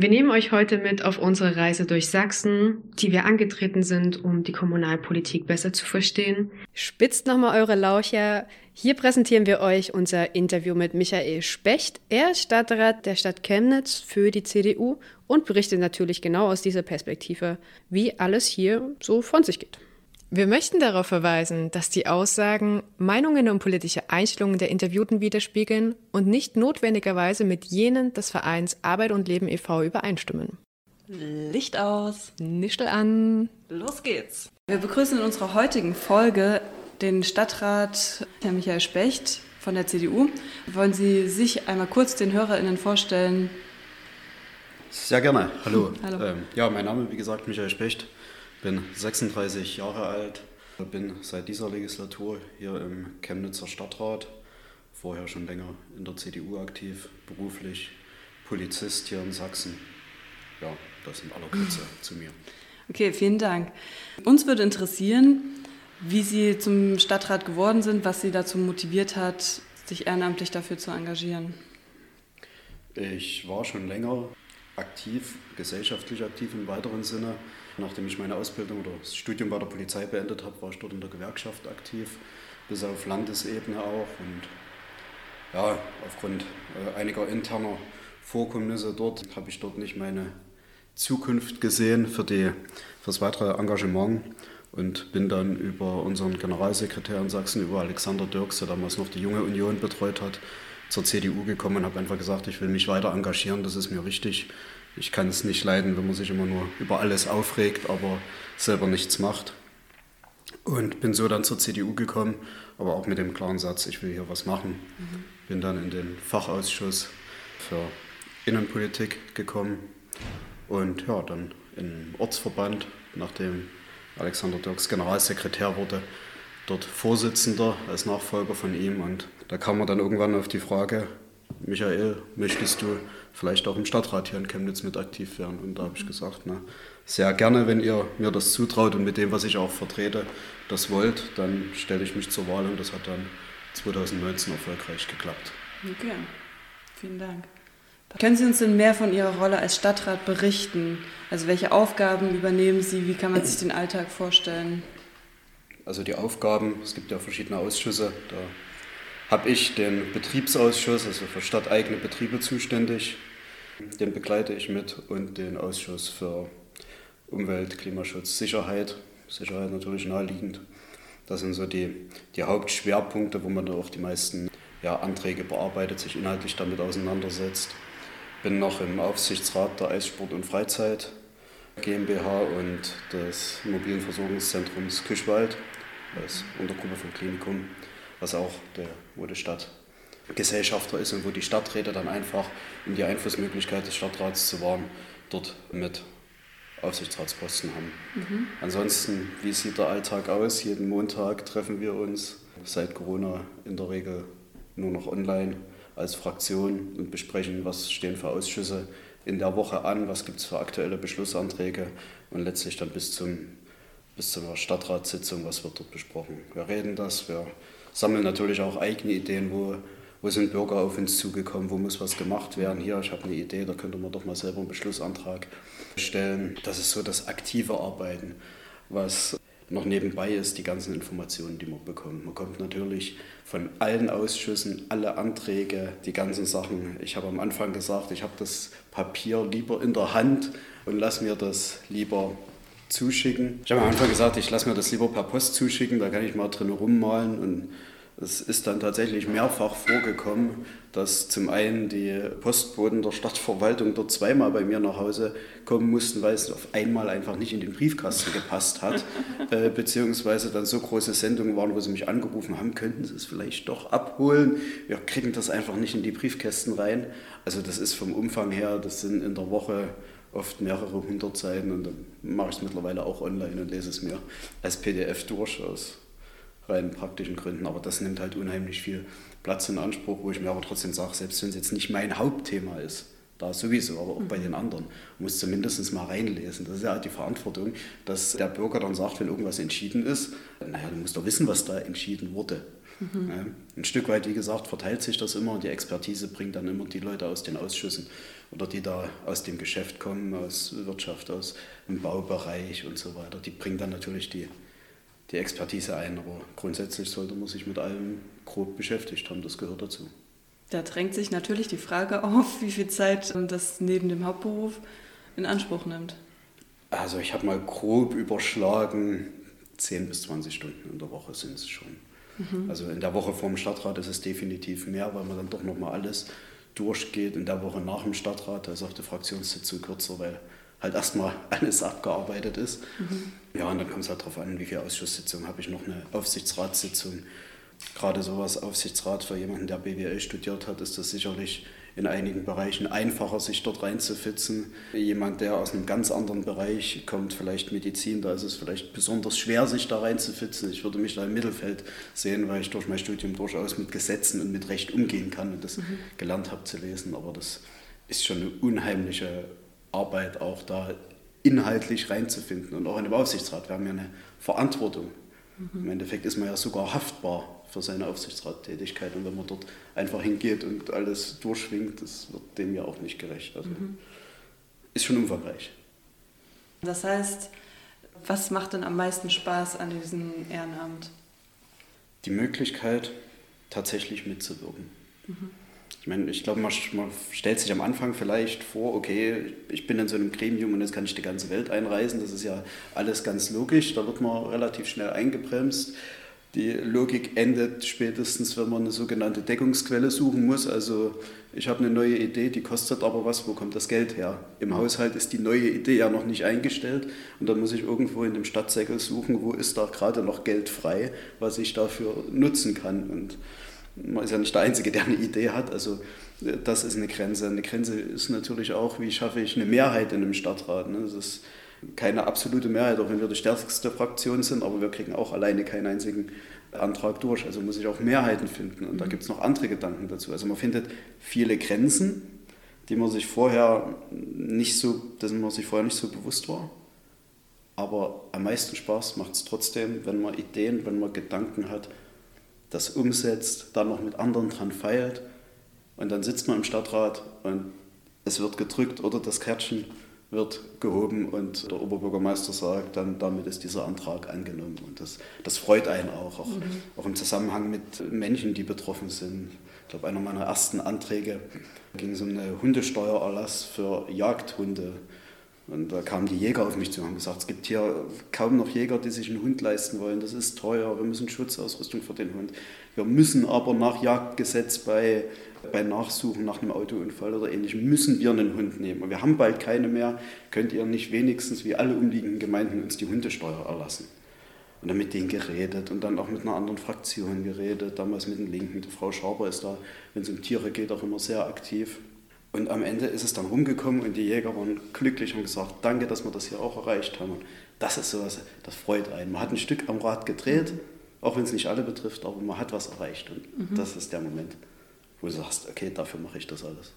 Wir nehmen euch heute mit auf unsere Reise durch Sachsen, die wir angetreten sind, um die Kommunalpolitik besser zu verstehen. Spitzt nochmal eure Laucher. Hier präsentieren wir euch unser Interview mit Michael Specht. Er ist Stadtrat der Stadt Chemnitz für die CDU und berichtet natürlich genau aus dieser Perspektive, wie alles hier so von sich geht. Wir möchten darauf verweisen, dass die Aussagen Meinungen und politische Einstellungen der Interviewten widerspiegeln und nicht notwendigerweise mit jenen des Vereins Arbeit und Leben e.V. übereinstimmen. Licht aus. Nischel an. Los geht's. Wir begrüßen in unserer heutigen Folge den Stadtrat Herr Michael Specht von der CDU. Wollen Sie sich einmal kurz den HörerInnen vorstellen? Sehr gerne. Hallo. Hallo. Ähm, ja, mein Name, wie gesagt, Michael Specht bin 36 Jahre alt, bin seit dieser Legislatur hier im Chemnitzer Stadtrat, vorher schon länger in der CDU aktiv, beruflich Polizist hier in Sachsen. Ja, das in aller Kürze zu mir. Okay, vielen Dank. Uns würde interessieren, wie Sie zum Stadtrat geworden sind, was Sie dazu motiviert hat, sich ehrenamtlich dafür zu engagieren. Ich war schon länger aktiv, gesellschaftlich aktiv im weiteren Sinne. Nachdem ich meine Ausbildung oder das Studium bei der Polizei beendet habe, war ich dort in der Gewerkschaft aktiv, bis auf Landesebene auch. Und ja, aufgrund äh, einiger interner Vorkommnisse dort habe ich dort nicht meine Zukunft gesehen für, die, für das weitere Engagement und bin dann über unseren Generalsekretär in Sachsen, über Alexander Dirks, der damals noch die Junge Union betreut hat, zur CDU gekommen und habe einfach gesagt, ich will mich weiter engagieren, das ist mir wichtig. Ich kann es nicht leiden, wenn man sich immer nur über alles aufregt, aber selber nichts macht. Und bin so dann zur CDU gekommen, aber auch mit dem klaren Satz, ich will hier was machen. Mhm. Bin dann in den Fachausschuss für Innenpolitik gekommen und ja, dann im Ortsverband, nachdem Alexander Dirks Generalsekretär wurde, dort Vorsitzender als Nachfolger von ihm. Und da kam man dann irgendwann auf die Frage, Michael, möchtest du vielleicht auch im Stadtrat hier in Chemnitz mit aktiv werden? Und da habe ich gesagt, na, sehr gerne, wenn ihr mir das zutraut und mit dem, was ich auch vertrete, das wollt, dann stelle ich mich zur Wahl und das hat dann 2019 erfolgreich geklappt. Okay, vielen Dank. Können Sie uns denn mehr von Ihrer Rolle als Stadtrat berichten? Also welche Aufgaben übernehmen Sie? Wie kann man sich den Alltag vorstellen? Also die Aufgaben, es gibt ja verschiedene Ausschüsse, da habe ich den Betriebsausschuss, also für stadteigene Betriebe zuständig. Den begleite ich mit und den Ausschuss für Umwelt, Klimaschutz, Sicherheit. Sicherheit natürlich naheliegend. Das sind so die, die Hauptschwerpunkte, wo man dann auch die meisten ja, Anträge bearbeitet, sich inhaltlich damit auseinandersetzt. Bin noch im Aufsichtsrat der Eissport und Freizeit GmbH und des mobilen Versorgungszentrums Küchwald als Untergruppe vom Klinikum was auch der, wo die Stadt Gesellschafter ist und wo die Stadträte dann einfach, um die Einflussmöglichkeit des Stadtrats zu wahren, dort mit Aufsichtsratsposten haben. Mhm. Ansonsten, wie sieht der Alltag aus? Jeden Montag treffen wir uns seit Corona in der Regel nur noch online als Fraktion und besprechen, was stehen für Ausschüsse in der Woche an, was gibt es für aktuelle Beschlussanträge und letztlich dann bis, zum, bis zur Stadtratssitzung, was wird dort besprochen. Wir reden das, wir sammeln natürlich auch eigene Ideen, wo, wo sind Bürger auf uns zugekommen, wo muss was gemacht werden. Hier, ich habe eine Idee, da könnte man doch mal selber einen Beschlussantrag stellen. Das ist so das aktive Arbeiten, was noch nebenbei ist, die ganzen Informationen, die man bekommt. Man kommt natürlich von allen Ausschüssen alle Anträge, die ganzen Sachen. Ich habe am Anfang gesagt, ich habe das Papier lieber in der Hand und lasse mir das lieber zuschicken. Ich habe am Anfang gesagt, ich lasse mir das lieber per Post zuschicken, da kann ich mal drin rummalen und es ist dann tatsächlich mehrfach vorgekommen, dass zum einen die Postboten der Stadtverwaltung dort zweimal bei mir nach Hause kommen mussten, weil es auf einmal einfach nicht in den Briefkasten gepasst hat, äh, beziehungsweise dann so große Sendungen waren, wo sie mich angerufen haben, könnten sie es vielleicht doch abholen. Wir kriegen das einfach nicht in die Briefkästen rein. Also das ist vom Umfang her, das sind in der Woche oft mehrere hundert Seiten und dann mache ich es mittlerweile auch online und lese es mir als PDF durch aus rein praktischen Gründen. Aber das nimmt halt unheimlich viel Platz in Anspruch, wo ich mir aber trotzdem sage, selbst wenn es jetzt nicht mein Hauptthema ist, da sowieso, aber auch mhm. bei den anderen. Muss zumindest mal reinlesen. Das ist ja die Verantwortung, dass der Bürger dann sagt, wenn irgendwas entschieden ist, naja, du musst doch wissen, was da entschieden wurde. Mhm. Ja, ein Stück weit, wie gesagt, verteilt sich das immer und die Expertise bringt dann immer die Leute aus den Ausschüssen oder die da aus dem Geschäft kommen, aus Wirtschaft, aus dem Baubereich und so weiter. Die bringen dann natürlich die, die Expertise ein, aber grundsätzlich sollte man sich mit allem grob beschäftigt haben, das gehört dazu. Da drängt sich natürlich die Frage auf, wie viel Zeit das neben dem Hauptberuf in Anspruch nimmt. Also ich habe mal grob überschlagen, 10 bis 20 Stunden in der Woche sind es schon. Mhm. Also in der Woche vor dem Stadtrat ist es definitiv mehr, weil man dann doch nochmal alles durchgeht. In der Woche nach dem Stadtrat, da ist auch die Fraktionssitzung kürzer, weil halt erstmal alles abgearbeitet ist. Mhm. Ja, und dann kommt es halt darauf an, wie viele Ausschusssitzungen habe ich noch, eine Aufsichtsratssitzung. Gerade sowas Aufsichtsrat für jemanden, der BWL studiert hat, ist das sicherlich in einigen Bereichen einfacher, sich dort reinzufitzen. Jemand, der aus einem ganz anderen Bereich kommt, vielleicht Medizin, da ist es vielleicht besonders schwer, sich da reinzufitzen. Ich würde mich da im Mittelfeld sehen, weil ich durch mein Studium durchaus mit Gesetzen und mit Recht umgehen kann und das mhm. gelernt habe zu lesen. Aber das ist schon eine unheimliche Arbeit, auch da inhaltlich reinzufinden und auch in dem Aufsichtsrat. Wir haben ja eine Verantwortung. Mhm. Im Endeffekt ist man ja sogar haftbar für seine Aufsichtsrattätigkeit. Und wenn man dort einfach hingeht und alles durchschwingt, das wird dem ja auch nicht gerecht. Also mhm. ist schon umfangreich. Das heißt, was macht denn am meisten Spaß an diesem Ehrenamt? Die Möglichkeit, tatsächlich mitzuwirken. Mhm. Ich meine, ich glaube, man, man, stellt sich am Anfang vielleicht vor, okay, ich bin in so einem Gremium und jetzt kann ich die ganze Welt einreisen. Das ist ja alles ganz logisch. Da wird man relativ schnell eingebremst. Die Logik endet spätestens, wenn man eine sogenannte Deckungsquelle suchen muss. Also ich habe eine neue Idee, die kostet aber was, wo kommt das Geld her? Im Haushalt ist die neue Idee ja noch nicht eingestellt und dann muss ich irgendwo in dem Stadtsäckel suchen, wo ist da gerade noch Geld frei, was ich dafür nutzen kann. Und man ist ja nicht der Einzige, der eine Idee hat. Also das ist eine Grenze. Eine Grenze ist natürlich auch, wie schaffe ich eine Mehrheit in einem Stadtrat. Ne? Das ist keine absolute Mehrheit, auch wenn wir die stärkste Fraktion sind, aber wir kriegen auch alleine keinen einzigen Antrag durch. Also muss ich auch Mehrheiten finden. Und da mhm. gibt es noch andere Gedanken dazu. Also man findet viele Grenzen, die man sich vorher nicht so, dessen man sich vorher nicht so bewusst war. Aber am meisten Spaß macht es trotzdem, wenn man Ideen, wenn man Gedanken hat, das umsetzt, dann noch mit anderen dran feilt und dann sitzt man im Stadtrat und es wird gedrückt oder das Kärtchen wird gehoben und der Oberbürgermeister sagt, dann damit ist dieser Antrag angenommen. Und das, das freut einen auch, auch, mhm. auch im Zusammenhang mit Menschen, die betroffen sind. Ich glaube, einer meiner ersten Anträge ging es um eine Hundesteuererlass für Jagdhunde. Und da kamen die Jäger auf mich zu und haben gesagt, es gibt hier kaum noch Jäger, die sich einen Hund leisten wollen. Das ist teuer, wir müssen Schutzausrüstung für den Hund. Wir müssen aber nach Jagdgesetz bei bei Nachsuchen nach einem Autounfall oder ähnlichem müssen wir einen Hund nehmen. Und wir haben bald keine mehr. Könnt ihr nicht wenigstens wie alle umliegenden Gemeinden uns die Hundesteuer erlassen? Und dann mit denen geredet und dann auch mit einer anderen Fraktion geredet, damals mit den Linken. Die Frau Schaber ist da, wenn es um Tiere geht, auch immer sehr aktiv. Und am Ende ist es dann rumgekommen und die Jäger waren glücklich und gesagt, danke, dass wir das hier auch erreicht haben. Und das ist sowas, das freut einen. Man hat ein Stück am Rad gedreht, auch wenn es nicht alle betrifft, aber man hat was erreicht und mhm. das ist der Moment wo du sagst, okay, dafür mache ich das alles.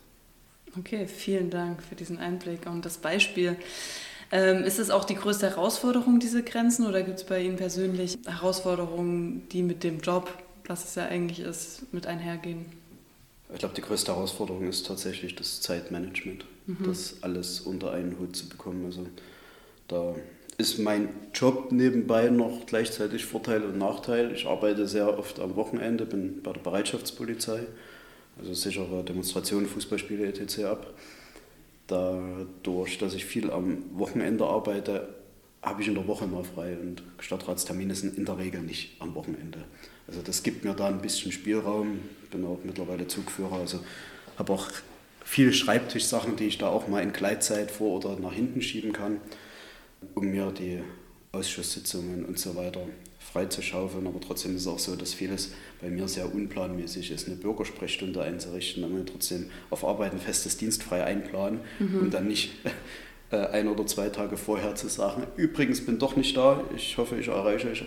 Okay, vielen Dank für diesen Einblick und das Beispiel. Ähm, ist es auch die größte Herausforderung, diese Grenzen, oder gibt es bei Ihnen persönlich Herausforderungen, die mit dem Job, was es ja eigentlich ist, mit einhergehen? Ich glaube, die größte Herausforderung ist tatsächlich das Zeitmanagement, mhm. das alles unter einen Hut zu bekommen. Also da ist mein Job nebenbei noch gleichzeitig Vorteil und Nachteil. Ich arbeite sehr oft am Wochenende, bin bei der Bereitschaftspolizei also sichere Demonstrationen, Fußballspiele etc. ab. Dadurch, dass ich viel am Wochenende arbeite, habe ich in der Woche mal frei und Stadtratstermine sind in der Regel nicht am Wochenende. Also das gibt mir da ein bisschen Spielraum. Ich bin auch mittlerweile Zugführer, also habe auch viele Schreibtischsachen, die ich da auch mal in Gleitzeit vor oder nach hinten schieben kann, um mir die Ausschusssitzungen und so weiter freizuschaufeln. Aber trotzdem ist es auch so, dass vieles bei mir sehr unplanmäßig ist. Eine Bürgersprechstunde einzurichten, dann trotzdem auf Arbeit ein festes Dienstfrei einplanen mhm. und dann nicht äh, ein oder zwei Tage vorher zu sagen, übrigens bin doch nicht da, ich hoffe, ich erreiche euch.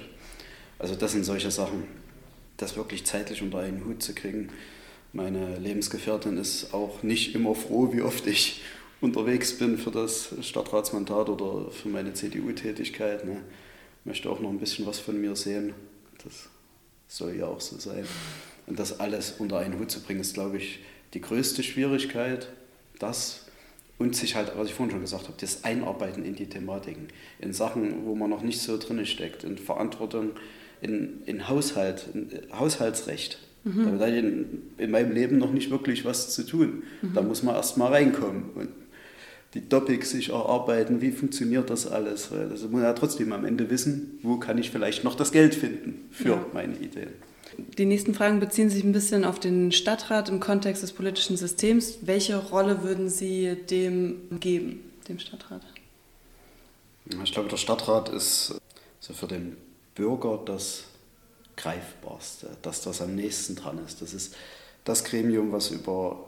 Also das sind solche Sachen, das wirklich zeitlich unter einen Hut zu kriegen. Meine Lebensgefährtin ist auch nicht immer froh, wie oft ich unterwegs bin für das Stadtratsmandat oder für meine CDU-Tätigkeit. Ne. Möchte auch noch ein bisschen was von mir sehen. Das soll ja auch so sein. Und das alles unter einen Hut zu bringen, ist, glaube ich, die größte Schwierigkeit. Das und sich halt, was ich vorhin schon gesagt habe, das Einarbeiten in die Thematiken, in Sachen, wo man noch nicht so drin steckt, in Verantwortung, in, in Haushalt, in Haushaltsrecht. Mhm. Da hat in, in meinem Leben noch nicht wirklich was zu tun. Mhm. Da muss man erst mal reinkommen und die Topics sich erarbeiten, wie funktioniert das alles. Das muss man ja trotzdem am Ende wissen, wo kann ich vielleicht noch das Geld finden für ja. meine Ideen. Die nächsten Fragen beziehen sich ein bisschen auf den Stadtrat im Kontext des politischen Systems. Welche Rolle würden Sie dem geben, dem Stadtrat? Ich glaube, der Stadtrat ist so für den Bürger das Greifbarste, dass das am nächsten dran ist. Das ist das Gremium, was über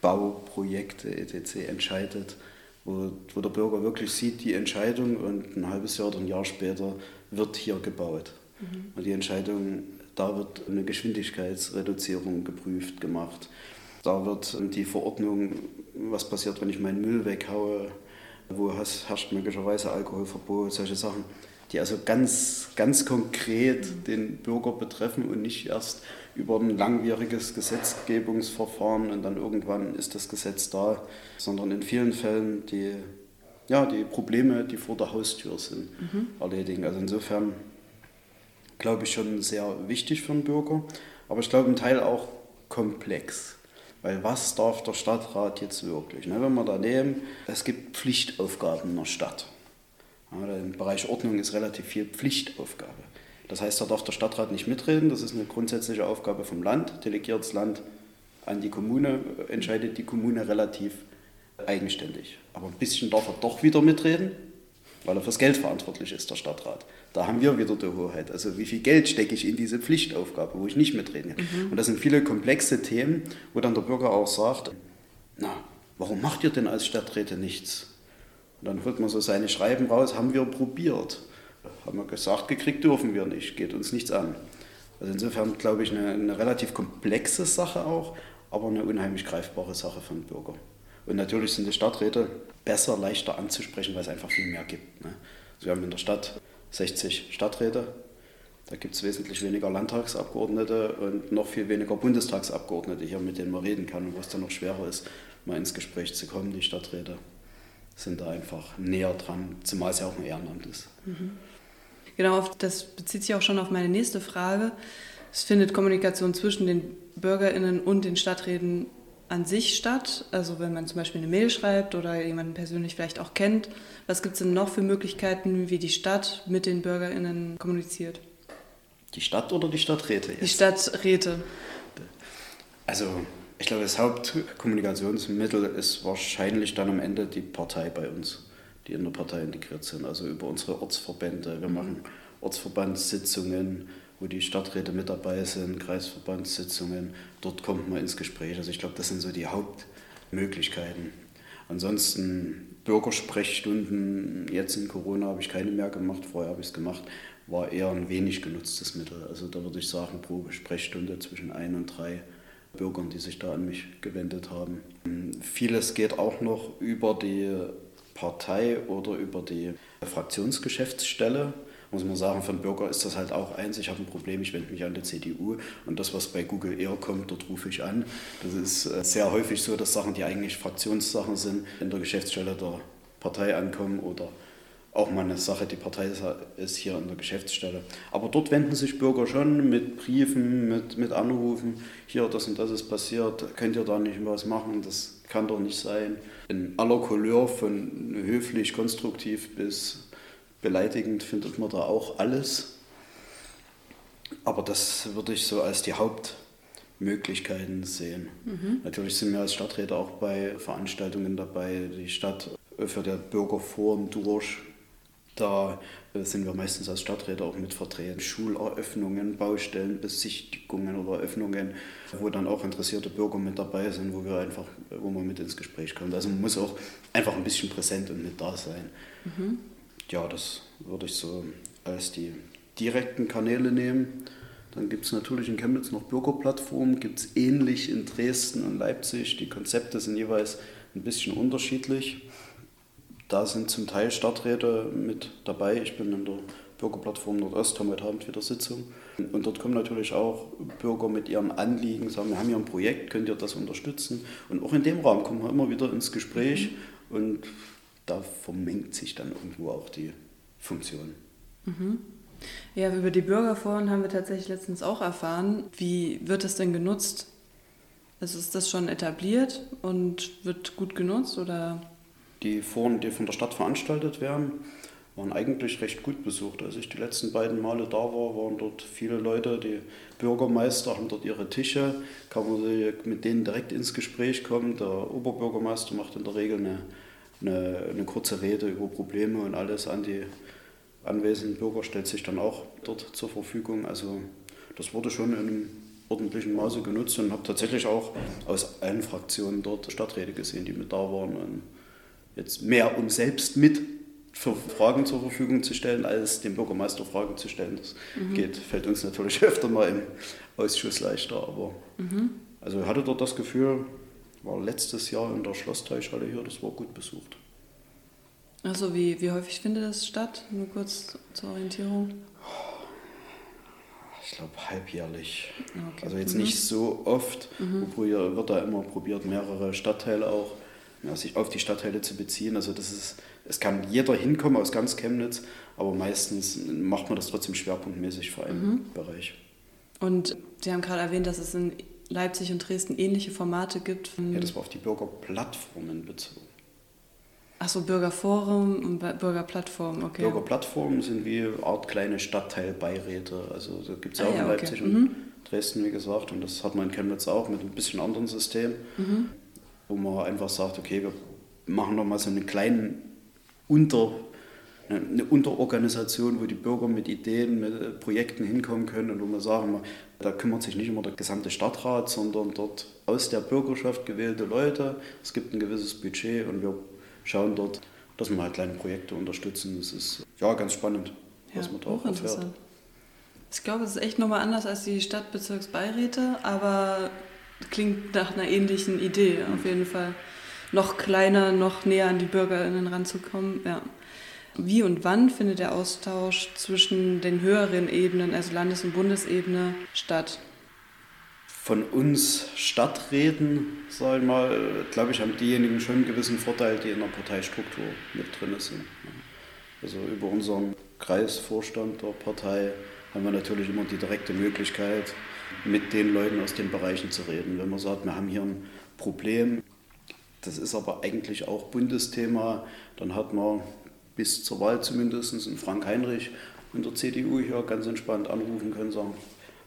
Bauprojekte etc. entscheidet, wo, wo der Bürger wirklich sieht die Entscheidung und ein halbes Jahr oder ein Jahr später wird hier gebaut. Mhm. Und die Entscheidung da wird eine Geschwindigkeitsreduzierung geprüft, gemacht. Da wird die Verordnung, was passiert, wenn ich meinen Müll weghaue, wo herrscht möglicherweise Alkoholverbot, solche Sachen, die also ganz, ganz konkret den Bürger betreffen und nicht erst über ein langwieriges Gesetzgebungsverfahren und dann irgendwann ist das Gesetz da, sondern in vielen Fällen die, ja, die Probleme, die vor der Haustür sind, mhm. erledigen. Also insofern glaube ich, schon sehr wichtig für den Bürger, aber ich glaube, ein Teil auch komplex. Weil was darf der Stadtrat jetzt wirklich? Ne, wenn wir da nehmen, es gibt Pflichtaufgaben in der Stadt. Ja, Im Bereich Ordnung ist relativ viel Pflichtaufgabe. Das heißt, da darf der Stadtrat nicht mitreden, das ist eine grundsätzliche Aufgabe vom Land, delegiert das Land an die Kommune, entscheidet die Kommune relativ eigenständig. Aber ein bisschen darf er doch wieder mitreden, weil er fürs Geld verantwortlich ist, der Stadtrat. Da haben wir wieder die Hoheit. Also wie viel Geld stecke ich in diese Pflichtaufgabe, wo ich nicht mitreden kann. Mhm. Und das sind viele komplexe Themen, wo dann der Bürger auch sagt, na, warum macht ihr denn als Stadträte nichts? Und dann holt man so seine Schreiben raus, haben wir probiert. Haben wir gesagt, gekriegt dürfen wir nicht, geht uns nichts an. Also insofern glaube ich eine, eine relativ komplexe Sache auch, aber eine unheimlich greifbare Sache für den Bürger. Und natürlich sind die Stadträte besser, leichter anzusprechen, weil es einfach viel mehr gibt. Ne? Also wir haben in der Stadt 60 Stadträte, da gibt es wesentlich weniger Landtagsabgeordnete und noch viel weniger Bundestagsabgeordnete hier, mit denen man reden kann und wo es dann noch schwerer ist, mal ins Gespräch zu kommen. Die Stadträte sind da einfach näher dran, zumal es ja auch ein Ehrenamt ist. Mhm. Genau, das bezieht sich auch schon auf meine nächste Frage. Es findet Kommunikation zwischen den BürgerInnen und den Stadträten an sich statt? Also wenn man zum Beispiel eine Mail schreibt oder jemanden persönlich vielleicht auch kennt, was gibt es denn noch für Möglichkeiten, wie die Stadt mit den BürgerInnen kommuniziert? Die Stadt oder die Stadträte? Jetzt? Die Stadträte. Also ich glaube, das Hauptkommunikationsmittel ist wahrscheinlich dann am Ende die Partei bei uns, die in der Partei integriert sind. Also über unsere Ortsverbände. Wir machen Ortsverbandssitzungen, wo die Stadträte mit dabei sind, Kreisverbandssitzungen. Dort kommt man ins Gespräch. Also ich glaube, das sind so die Hauptmöglichkeiten. Ansonsten Bürgersprechstunden, jetzt in Corona habe ich keine mehr gemacht, vorher habe ich es gemacht, war eher ein wenig genutztes Mittel. Also da würde ich sagen, pro Sprechstunde zwischen ein und drei Bürgern, die sich da an mich gewendet haben. Vieles geht auch noch über die Partei oder über die Fraktionsgeschäftsstelle muss man sagen, für einen Bürger ist das halt auch eins, ich habe ein Problem, ich wende mich an die CDU und das, was bei Google eher kommt, dort rufe ich an. Das ist äh, sehr häufig so, dass Sachen, die eigentlich Fraktionssachen sind, in der Geschäftsstelle der Partei ankommen oder auch mal eine Sache, die Partei ist hier in der Geschäftsstelle. Aber dort wenden sich Bürger schon mit Briefen, mit, mit Anrufen, hier das und das ist passiert, könnt ihr da nicht was machen, das kann doch nicht sein. In aller Couleur von höflich, konstruktiv bis beleidigend findet man da auch alles. Aber das würde ich so als die Hauptmöglichkeiten sehen. Mhm. Natürlich sind wir als Stadträte auch bei Veranstaltungen dabei. Die Stadt führt ja Bürgerforen durch. Da äh, sind wir meistens als Stadträte auch mit vertreten. Schuleröffnungen, Baustellen, Besichtigungen oder Öffnungen, wo dann auch interessierte Bürger mit dabei sind, wo wir einfach, wo man mit ins Gespräch kommt. Also man muss auch einfach ein bisschen präsent und mit da sein. Mhm. Ja, das würde ich so als die direkten Kanäle nehmen. Dann gibt es natürlich in Chemnitz noch Bürgerplattformen, gibt es ähnlich in Dresden und Leipzig. Die Konzepte sind jeweils ein bisschen unterschiedlich. Da sind zum Teil Stadträte mit dabei. Ich bin in der Bürgerplattform Nordost, haben heute Abend wieder Sitzung. Und dort kommen natürlich auch Bürger mit ihren Anliegen, sagen, wir haben hier ein Projekt, könnt ihr das unterstützen? Und auch in dem Rahmen kommen wir immer wieder ins Gespräch mhm. und da vermengt sich dann irgendwo auch die Funktion. Mhm. Ja, über die Bürgerforen haben wir tatsächlich letztens auch erfahren. Wie wird das denn genutzt? Also ist das schon etabliert und wird gut genutzt oder? Die Foren, die von der Stadt veranstaltet werden, waren eigentlich recht gut besucht. Als ich die letzten beiden Male da war, waren dort viele Leute, die Bürgermeister haben dort ihre Tische, kann man mit denen direkt ins Gespräch kommen. Der Oberbürgermeister macht in der Regel eine, eine, eine kurze Rede über Probleme und alles an die anwesenden Bürger stellt sich dann auch dort zur Verfügung. Also das wurde schon in einem ordentlichen Maße genutzt und habe tatsächlich auch aus allen Fraktionen dort Stadträte gesehen, die mit da waren. Und jetzt mehr um selbst mit für Fragen zur Verfügung zu stellen, als dem Bürgermeister Fragen zu stellen. Das mhm. geht, fällt uns natürlich öfter mal im Ausschuss leichter. Aber mhm. also ich hatte dort das Gefühl, war letztes Jahr in der Schlossteichhalle hier, das war gut besucht. Also wie, wie häufig findet das statt? Nur kurz zur Orientierung. Ich glaube halbjährlich. Okay. Also jetzt mhm. nicht so oft. Mhm. wird da immer probiert, mehrere Stadtteile auch ja, sich auf die Stadtteile zu beziehen. Also das ist, es kann jeder hinkommen aus ganz Chemnitz, aber meistens macht man das trotzdem schwerpunktmäßig für einen mhm. Bereich. Und Sie haben gerade erwähnt, dass es in Leipzig und Dresden ähnliche Formate gibt. Ja, das war auf die Bürgerplattformen bezogen. Achso, Bürgerforum und Bürgerplattform, okay. Bürgerplattformen sind wie eine Art kleine Stadtteilbeiräte. Also da gibt es ja ah, auch ja, in Leipzig okay. und mhm. Dresden, wie gesagt. Und das hat man in Chemnitz auch mit ein bisschen anderen System, mhm. Wo man einfach sagt, okay, wir machen nochmal so einen kleinen Unter, eine Unterorganisation, wo die Bürger mit Ideen, mit Projekten hinkommen können und wo wir sagen, da kümmert sich nicht immer der gesamte Stadtrat, sondern dort aus der Bürgerschaft gewählte Leute. Es gibt ein gewisses Budget und wir schauen dort, dass wir halt kleine Projekte unterstützen. Das ist ja ganz spannend, was ja, man da auch erfährt. Ich glaube, es ist echt nochmal anders als die Stadtbezirksbeiräte, aber klingt nach einer ähnlichen Idee auf jeden Fall. Noch kleiner, noch näher an die BürgerInnen ranzukommen. Ja. Wie und wann findet der Austausch zwischen den höheren Ebenen, also Landes- und Bundesebene, statt? von uns Stadträten, sage ich mal, glaube ich, haben diejenigen schon einen gewissen Vorteil, die in der Parteistruktur mit drin sind. Also über unseren Kreisvorstand der Partei haben wir natürlich immer die direkte Möglichkeit, mit den Leuten aus den Bereichen zu reden. Wenn man sagt, wir haben hier ein Problem, das ist aber eigentlich auch Bundesthema, dann hat man bis zur Wahl zumindest in Frank Heinrich und der CDU hier ganz entspannt anrufen können, sagen,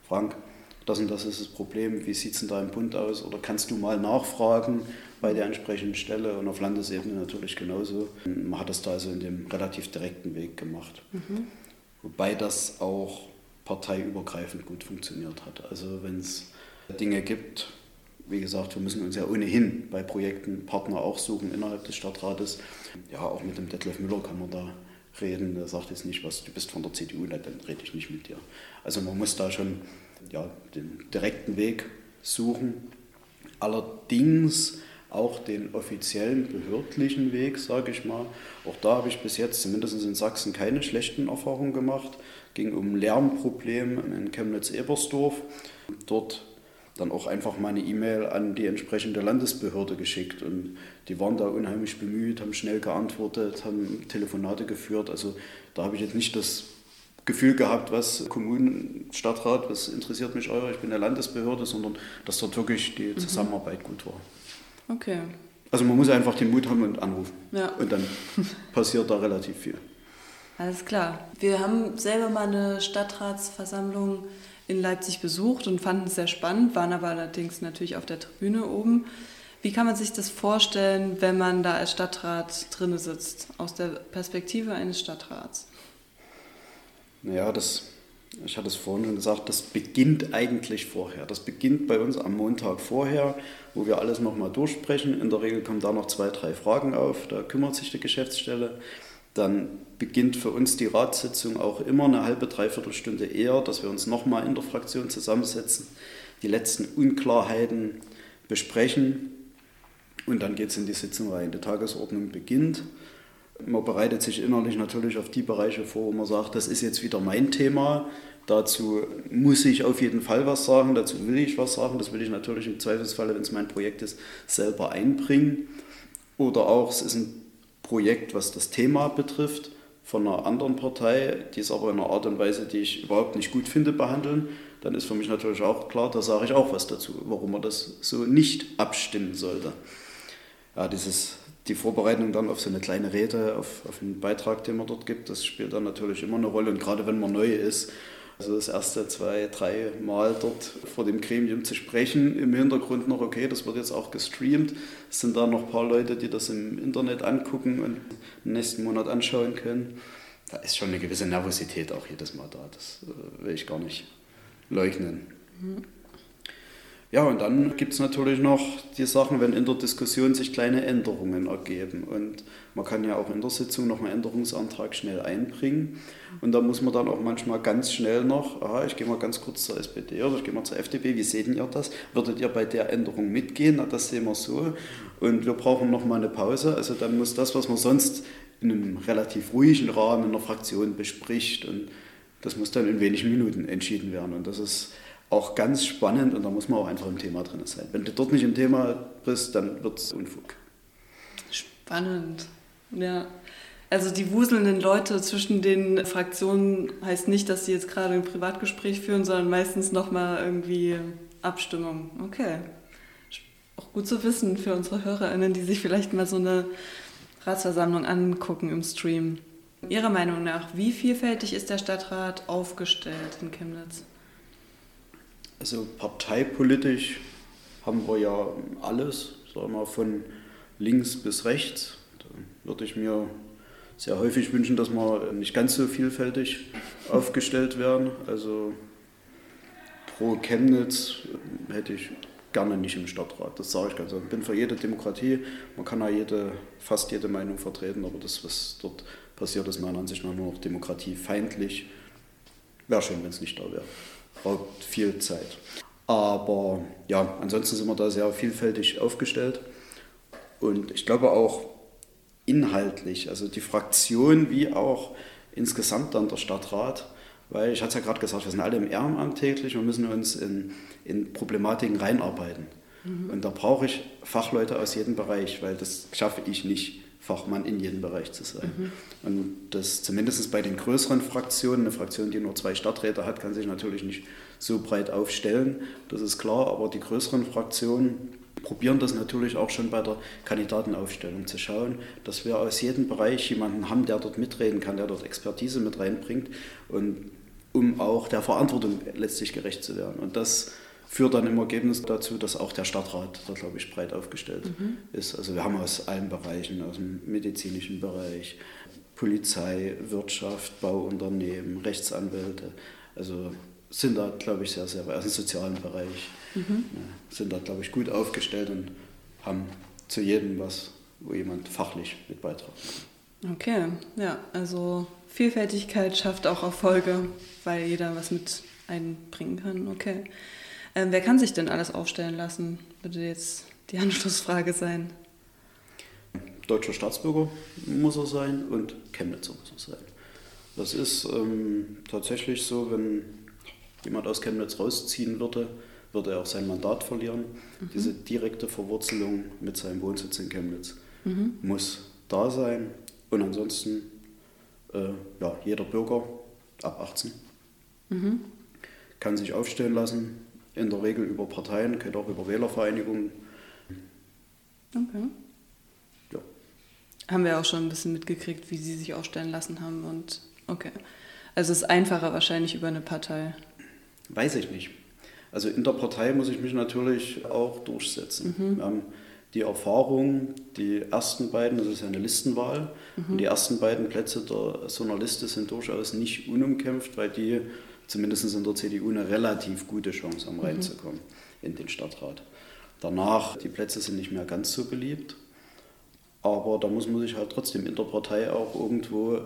Frank, das und das ist das Problem, wie sieht es denn da im Bund aus? Oder kannst du mal nachfragen bei der entsprechenden Stelle und auf Landesebene natürlich genauso. Man hat das da also in dem relativ direkten Weg gemacht. Mhm. Wobei das auch parteiübergreifend gut funktioniert hat. Also wenn es Dinge gibt, wie gesagt, wir müssen uns ja ohnehin bei Projekten Partner auch suchen innerhalb des Stadtrates. Ja, auch mit dem Detlef Müller kann man da reden. Der sagt jetzt nicht, was du bist von der CDU, dann rede ich nicht mit dir. Also man muss da schon ja, den direkten Weg suchen. Allerdings auch den offiziellen behördlichen Weg, sage ich mal. Auch da habe ich bis jetzt, zumindest in Sachsen, keine schlechten Erfahrungen gemacht. Es ging um Lärmprobleme in Chemnitz-Ebersdorf. Dort dann auch einfach mal eine E-Mail an die entsprechende Landesbehörde geschickt. Und die waren da unheimlich bemüht, haben schnell geantwortet, haben Telefonate geführt. Also da habe ich jetzt nicht das Gefühl gehabt, was Kommunen, Stadtrat, was interessiert mich euer, ich bin der Landesbehörde, sondern dass dort wirklich die mhm. Zusammenarbeit gut war. Okay. Also man muss einfach den Mut haben und anrufen. Ja. Und dann passiert da relativ viel. Alles klar. Wir haben selber mal eine Stadtratsversammlung in Leipzig besucht und fanden es sehr spannend, waren aber allerdings natürlich auf der Tribüne oben. Wie kann man sich das vorstellen, wenn man da als Stadtrat drinne sitzt, aus der Perspektive eines Stadtrats? Naja, das, ich hatte es vorhin schon gesagt, das beginnt eigentlich vorher. Das beginnt bei uns am Montag vorher, wo wir alles nochmal durchsprechen. In der Regel kommen da noch zwei, drei Fragen auf, da kümmert sich die Geschäftsstelle. Dann beginnt für uns die Ratssitzung auch immer eine halbe, dreiviertel Stunde eher, dass wir uns nochmal in der Fraktion zusammensetzen, die letzten Unklarheiten besprechen und dann geht es in die Sitzung rein. Die Tagesordnung beginnt. Man bereitet sich innerlich natürlich auf die Bereiche vor, wo man sagt, das ist jetzt wieder mein Thema. Dazu muss ich auf jeden Fall was sagen, dazu will ich was sagen. Das will ich natürlich im Zweifelsfall, wenn es mein Projekt ist, selber einbringen. Oder auch, es ist ein Projekt, was das Thema betrifft, von einer anderen Partei, die es aber in einer Art und Weise, die ich überhaupt nicht gut finde, behandeln. Dann ist für mich natürlich auch klar, da sage ich auch was dazu, warum man das so nicht abstimmen sollte ja, dieses, die Vorbereitung dann auf so eine kleine Rede, auf, auf einen Beitrag, den man dort gibt, das spielt dann natürlich immer eine Rolle. Und gerade wenn man neu ist, also das erste zwei, drei Mal dort vor dem Gremium zu sprechen, im Hintergrund noch, okay, das wird jetzt auch gestreamt. Es sind da noch ein paar Leute, die das im Internet angucken und im nächsten Monat anschauen können. Da ist schon eine gewisse Nervosität auch jedes Mal da. Das äh, will ich gar nicht leugnen. Mhm. Ja, und dann gibt es natürlich noch die Sachen, wenn in der Diskussion sich kleine Änderungen ergeben. Und man kann ja auch in der Sitzung noch einen Änderungsantrag schnell einbringen. Und da muss man dann auch manchmal ganz schnell noch, aha, ich gehe mal ganz kurz zur SPD oder ich gehe mal zur FDP, wie seht ihr das? Würdet ihr bei der Änderung mitgehen? Na, das sehen wir so. Und wir brauchen noch mal eine Pause. Also dann muss das, was man sonst in einem relativ ruhigen Rahmen in der Fraktion bespricht, und das muss dann in wenigen Minuten entschieden werden. Und das ist auch ganz spannend und da muss man auch einfach im Thema drin sein. Wenn du dort nicht im Thema bist, dann wird es Unfug. Spannend, ja. Also die wuselnden Leute zwischen den Fraktionen heißt nicht, dass sie jetzt gerade ein Privatgespräch führen, sondern meistens nochmal irgendwie Abstimmung. Okay. Auch gut zu wissen für unsere HörerInnen, die sich vielleicht mal so eine Ratsversammlung angucken im Stream. Ihrer Meinung nach, wie vielfältig ist der Stadtrat aufgestellt in Chemnitz? Also parteipolitisch haben wir ja alles, sagen wir von links bis rechts. Da würde ich mir sehr häufig wünschen, dass wir nicht ganz so vielfältig aufgestellt werden. Also pro Chemnitz hätte ich gerne nicht im Stadtrat. Das sage ich ganz einfach. Ich bin für jede Demokratie. Man kann ja jede, fast jede Meinung vertreten, aber das, was dort passiert, ist meiner Ansicht nach nur noch demokratiefeindlich. Wäre schön, wenn es nicht da wäre braucht viel Zeit. Aber ja, ansonsten sind wir da sehr vielfältig aufgestellt. Und ich glaube auch inhaltlich, also die Fraktion wie auch insgesamt dann der Stadtrat, weil ich hatte es ja gerade gesagt, wir sind alle im Ehrenamt täglich und müssen uns in, in Problematiken reinarbeiten. Mhm. Und da brauche ich Fachleute aus jedem Bereich, weil das schaffe ich nicht. Fachmann in jedem Bereich zu sein. Mhm. Und das zumindest bei den größeren Fraktionen, eine Fraktion, die nur zwei Stadträte hat, kann sich natürlich nicht so breit aufstellen, das ist klar, aber die größeren Fraktionen probieren das natürlich auch schon bei der Kandidatenaufstellung zu schauen, dass wir aus jedem Bereich jemanden haben, der dort mitreden kann, der dort Expertise mit reinbringt und um auch der Verantwortung letztlich gerecht zu werden. Und das führt dann im Ergebnis dazu, dass auch der Stadtrat da, glaube ich, breit aufgestellt mhm. ist. Also wir haben aus allen Bereichen, aus dem medizinischen Bereich, Polizei, Wirtschaft, Bauunternehmen, Rechtsanwälte, also sind da, glaube ich, sehr, sehr, aus dem sozialen Bereich, mhm. sind da, glaube ich, gut aufgestellt und haben zu jedem was, wo jemand fachlich mit beitragen kann. Okay, ja, also Vielfältigkeit schafft auch Erfolge, weil jeder was mit einbringen kann. Okay. Ähm, wer kann sich denn alles aufstellen lassen, würde jetzt die Anschlussfrage sein. Deutscher Staatsbürger muss er sein und Chemnitzer muss er sein. Das ist ähm, tatsächlich so, wenn jemand aus Chemnitz rausziehen würde, würde er auch sein Mandat verlieren. Mhm. Diese direkte Verwurzelung mit seinem Wohnsitz in Chemnitz mhm. muss da sein. Und ansonsten, äh, ja, jeder Bürger ab 18 mhm. kann sich aufstellen lassen, in der Regel über Parteien, geht auch über Wählervereinigungen. Okay. Ja. Haben wir auch schon ein bisschen mitgekriegt, wie Sie sich aufstellen lassen haben. Und okay. Also es ist einfacher wahrscheinlich über eine Partei. Weiß ich nicht. Also in der Partei muss ich mich natürlich auch durchsetzen. Mhm. Wir haben die Erfahrung, die ersten beiden, das ist eine Listenwahl, mhm. und die ersten beiden Plätze der, so einer Liste sind durchaus nicht unumkämpft, weil die zumindest in der CDU eine relativ gute Chance haben, mhm. reinzukommen mhm. in den Stadtrat. Danach, die Plätze sind nicht mehr ganz so beliebt, aber da muss man sich halt trotzdem in der Partei auch irgendwo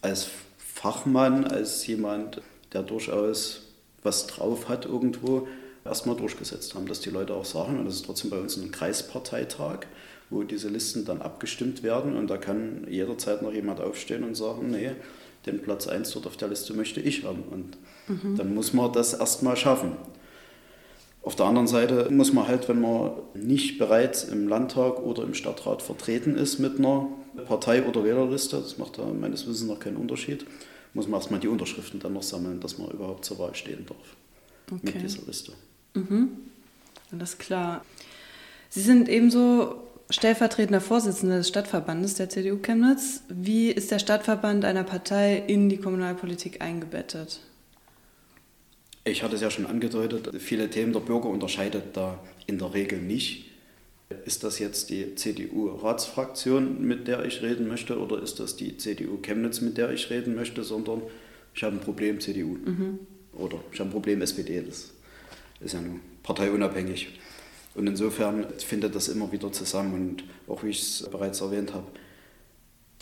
als Fachmann, als jemand, der durchaus was drauf hat irgendwo, erstmal durchgesetzt haben, dass die Leute auch sagen, und das ist trotzdem bei uns ein Kreisparteitag, wo diese Listen dann abgestimmt werden und da kann jederzeit noch jemand aufstehen und sagen, nee, den Platz 1 dort auf der Liste möchte ich haben. Und mhm. dann muss man das erstmal schaffen. Auf der anderen Seite muss man halt, wenn man nicht bereits im Landtag oder im Stadtrat vertreten ist mit einer Partei- oder Wählerliste, das macht da meines Wissens noch keinen Unterschied, muss man erstmal die Unterschriften dann noch sammeln, dass man überhaupt zur Wahl stehen darf okay. mit dieser Liste. Mhm. Alles klar. Sie sind ebenso stellvertretender Vorsitzender des Stadtverbandes der CDU Chemnitz. Wie ist der Stadtverband einer Partei in die Kommunalpolitik eingebettet? Ich hatte es ja schon angedeutet, viele Themen der Bürger unterscheidet da in der Regel nicht. Ist das jetzt die CDU-Ratsfraktion, mit der ich reden möchte, oder ist das die CDU Chemnitz, mit der ich reden möchte, sondern ich habe ein Problem CDU mhm. oder ich habe ein Problem SPD. Das ist ja nur parteiunabhängig. Und insofern findet das immer wieder zusammen. Und auch wie ich es bereits erwähnt habe,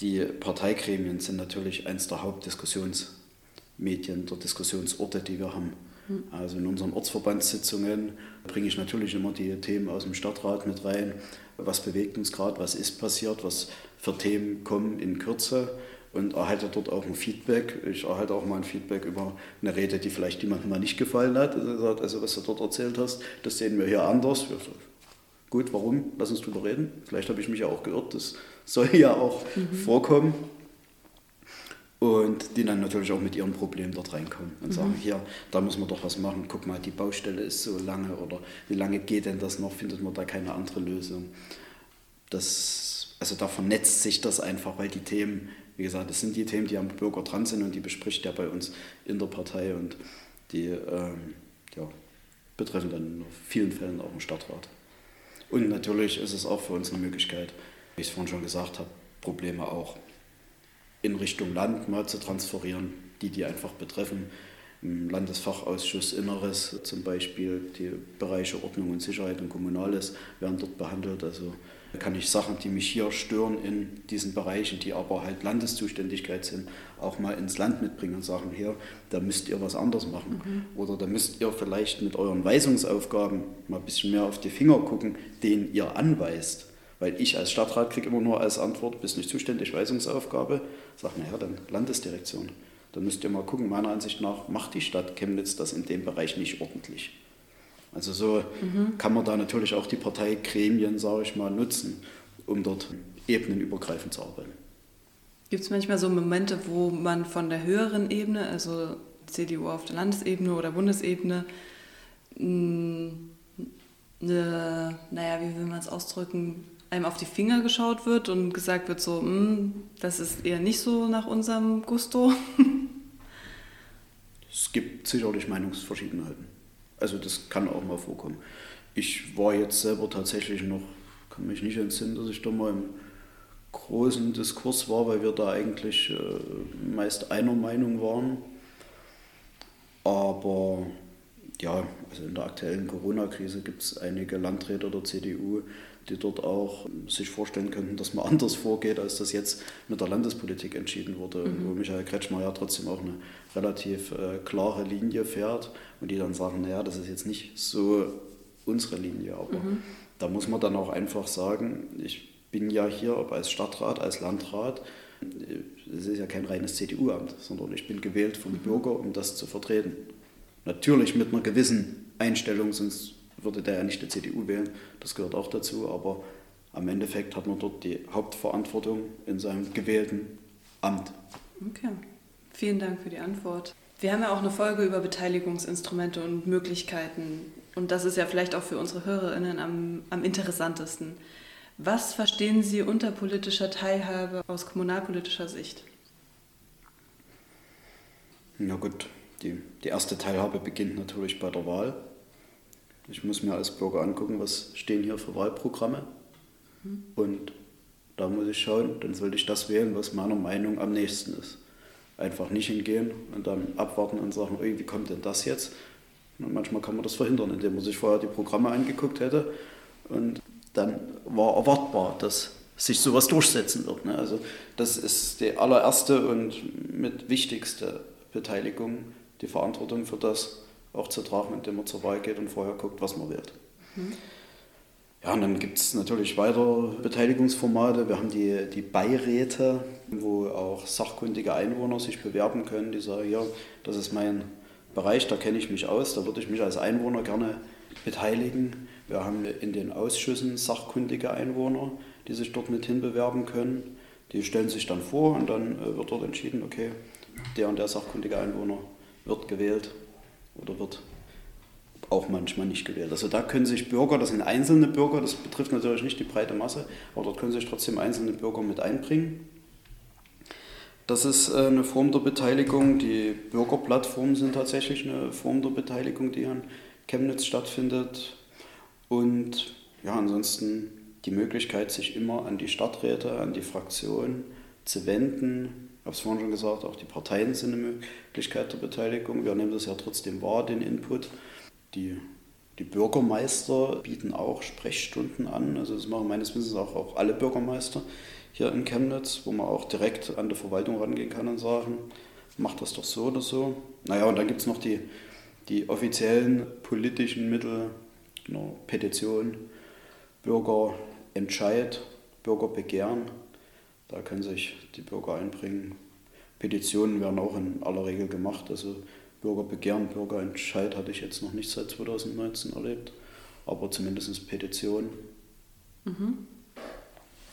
die Parteigremien sind natürlich eines der Hauptdiskussionsmedien, der Diskussionsorte, die wir haben. Hm. Also in unseren Ortsverbandssitzungen bringe ich natürlich immer die Themen aus dem Stadtrat mit rein. Was bewegt uns gerade, was ist passiert, was für Themen kommen in Kürze und erhalte dort auch ein Feedback. Ich erhalte auch mal ein Feedback über eine Rede, die vielleicht jemandem mal nicht gefallen hat. Also, was du dort erzählt hast, das sehen wir hier anders. Gut, warum? Lass uns drüber reden. Vielleicht habe ich mich ja auch geirrt. Das soll ja auch mhm. vorkommen. Und die dann natürlich auch mit ihren Problemen dort reinkommen und mhm. sagen, hier, da muss man doch was machen. Guck mal, die Baustelle ist so lange oder wie lange geht denn das noch? Findet man da keine andere Lösung? Das, also da vernetzt sich das einfach, weil die Themen wie gesagt, das sind die Themen, die am Bürger dran sind und die bespricht er bei uns in der Partei und die ähm, ja, betreffen dann in vielen Fällen auch den Stadtrat. Und natürlich ist es auch für uns eine Möglichkeit, wie ich es vorhin schon gesagt habe, Probleme auch in Richtung Land mal zu transferieren, die die einfach betreffen. Im Landesfachausschuss Inneres zum Beispiel, die Bereiche Ordnung und Sicherheit und Kommunales werden dort behandelt. Also kann ich Sachen, die mich hier stören in diesen Bereichen, die aber halt Landeszuständigkeit sind, auch mal ins Land mitbringen und sagen, hier, da müsst ihr was anderes machen. Mhm. Oder da müsst ihr vielleicht mit euren Weisungsaufgaben mal ein bisschen mehr auf die Finger gucken, denen ihr anweist. Weil ich als Stadtrat kriege immer nur als Antwort, bist nicht zuständig, Weisungsaufgabe. Sag, naja, dann Landesdirektion. Dann müsst ihr mal gucken, meiner Ansicht nach macht die Stadt Chemnitz das in dem Bereich nicht ordentlich. Also so mhm. kann man da natürlich auch die Parteigremien, sage ich mal, nutzen, um dort ebenenübergreifend zu arbeiten. Gibt es manchmal so Momente, wo man von der höheren Ebene, also CDU auf der Landesebene oder Bundesebene, eine, naja, wie will man es ausdrücken, einem auf die Finger geschaut wird und gesagt wird, so, hm, das ist eher nicht so nach unserem Gusto? es gibt sicherlich Meinungsverschiedenheiten. Also das kann auch mal vorkommen. Ich war jetzt selber tatsächlich noch, kann mich nicht entsinnen, dass ich da mal im großen Diskurs war, weil wir da eigentlich äh, meist einer Meinung waren. Aber ja, also in der aktuellen Corona-Krise gibt es einige Landräte der CDU, die dort auch sich vorstellen könnten, dass man anders vorgeht, als das jetzt mit der Landespolitik entschieden wurde. Mhm. Wo Michael Kretschmer ja trotzdem auch eine relativ äh, klare Linie fährt und die dann sagen, naja, das ist jetzt nicht so unsere Linie, aber mhm. da muss man dann auch einfach sagen, ich bin ja hier, ob als Stadtrat, als Landrat, es ist ja kein reines CDU-Amt, sondern ich bin gewählt vom mhm. Bürger, um das zu vertreten. Natürlich mit einer gewissen Einstellung, sonst würde der ja nicht die CDU wählen, das gehört auch dazu, aber am Endeffekt hat man dort die Hauptverantwortung in seinem gewählten Amt. Okay, vielen Dank für die Antwort. Wir haben ja auch eine Folge über Beteiligungsinstrumente und Möglichkeiten und das ist ja vielleicht auch für unsere HörerInnen am, am interessantesten. Was verstehen Sie unter politischer Teilhabe aus kommunalpolitischer Sicht? Na gut, die, die erste Teilhabe beginnt natürlich bei der Wahl. Ich muss mir als Bürger angucken, was stehen hier für Wahlprogramme. Mhm. Und da muss ich schauen, dann sollte ich das wählen, was meiner Meinung am nächsten ist. Einfach nicht hingehen und dann abwarten und sagen, wie kommt denn das jetzt? Und manchmal kann man das verhindern, indem man sich vorher die Programme angeguckt hätte und dann war erwartbar, dass sich sowas durchsetzen wird. Ne? Also das ist die allererste und mit wichtigste Beteiligung, die Verantwortung für das auch zu tragen, indem man zur Wahl geht und vorher guckt, was man wählt. Mhm. Ja, und dann gibt es natürlich weiter Beteiligungsformate. Wir haben die, die Beiräte, wo auch sachkundige Einwohner sich bewerben können, die sagen, ja, das ist mein Bereich, da kenne ich mich aus, da würde ich mich als Einwohner gerne beteiligen. Wir haben in den Ausschüssen sachkundige Einwohner, die sich dort mit hinbewerben können. Die stellen sich dann vor und dann äh, wird dort entschieden, okay, der und der sachkundige Einwohner wird gewählt oder wird auch manchmal nicht gewählt. Also da können sich Bürger, das sind einzelne Bürger, das betrifft natürlich nicht die breite Masse, aber dort können sich trotzdem einzelne Bürger mit einbringen. Das ist äh, eine Form der Beteiligung. Die Bürgerplattformen sind tatsächlich eine Form der Beteiligung, die an Chemnitz stattfindet. Und ja, ansonsten die Möglichkeit, sich immer an die Stadträte, an die Fraktionen zu wenden. Habe es vorhin schon gesagt, auch die Parteien sind eine Möglichkeit der Beteiligung. Wir nehmen das ja trotzdem wahr, den Input. Die, die Bürgermeister bieten auch Sprechstunden an. Also das machen meines Wissens auch, auch alle Bürgermeister hier in Chemnitz, wo man auch direkt an die Verwaltung rangehen kann und sagen, macht das doch so oder so. Naja, und dann gibt es noch die, die offiziellen politischen Mittel, eine Petition, Bürgerentscheid, Bürgerbegehren. Da können sich die Bürger einbringen. Petitionen werden auch in aller Regel gemacht. Also Bürgerbegehren, Bürgerentscheid hatte ich jetzt noch nicht seit 2019 erlebt, aber zumindest Petitionen. Mhm.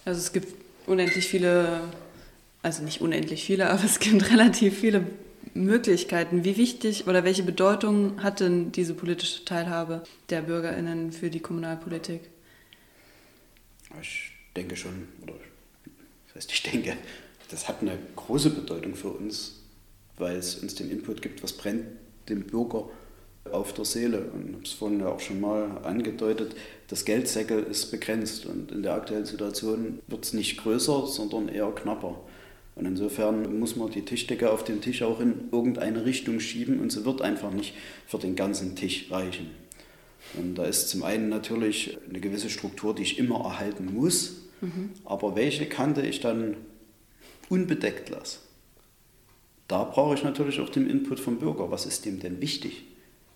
Also es gibt unendlich viele, also nicht unendlich viele, aber es gibt relativ viele Möglichkeiten. Wie wichtig oder welche Bedeutung hat denn diese politische Teilhabe der BürgerInnen für die Kommunalpolitik? Ich denke schon, oder heißt, ich denke, das hat eine große Bedeutung für uns, weil es uns den Input gibt, was brennt dem Bürger auf der Seele. Und ich habe es vorhin ja auch schon mal angedeutet, das Geldsäckel ist begrenzt und in der aktuellen Situation wird es nicht größer, sondern eher knapper. Und insofern muss man die Tischdecke auf dem Tisch auch in irgendeine Richtung schieben und sie wird einfach nicht für den ganzen Tisch reichen. Und da ist zum einen natürlich eine gewisse Struktur, die ich immer erhalten muss, mhm. aber welche Kante ich dann unbedeckt lasse. Da brauche ich natürlich auch den Input vom Bürger. Was ist dem denn wichtig?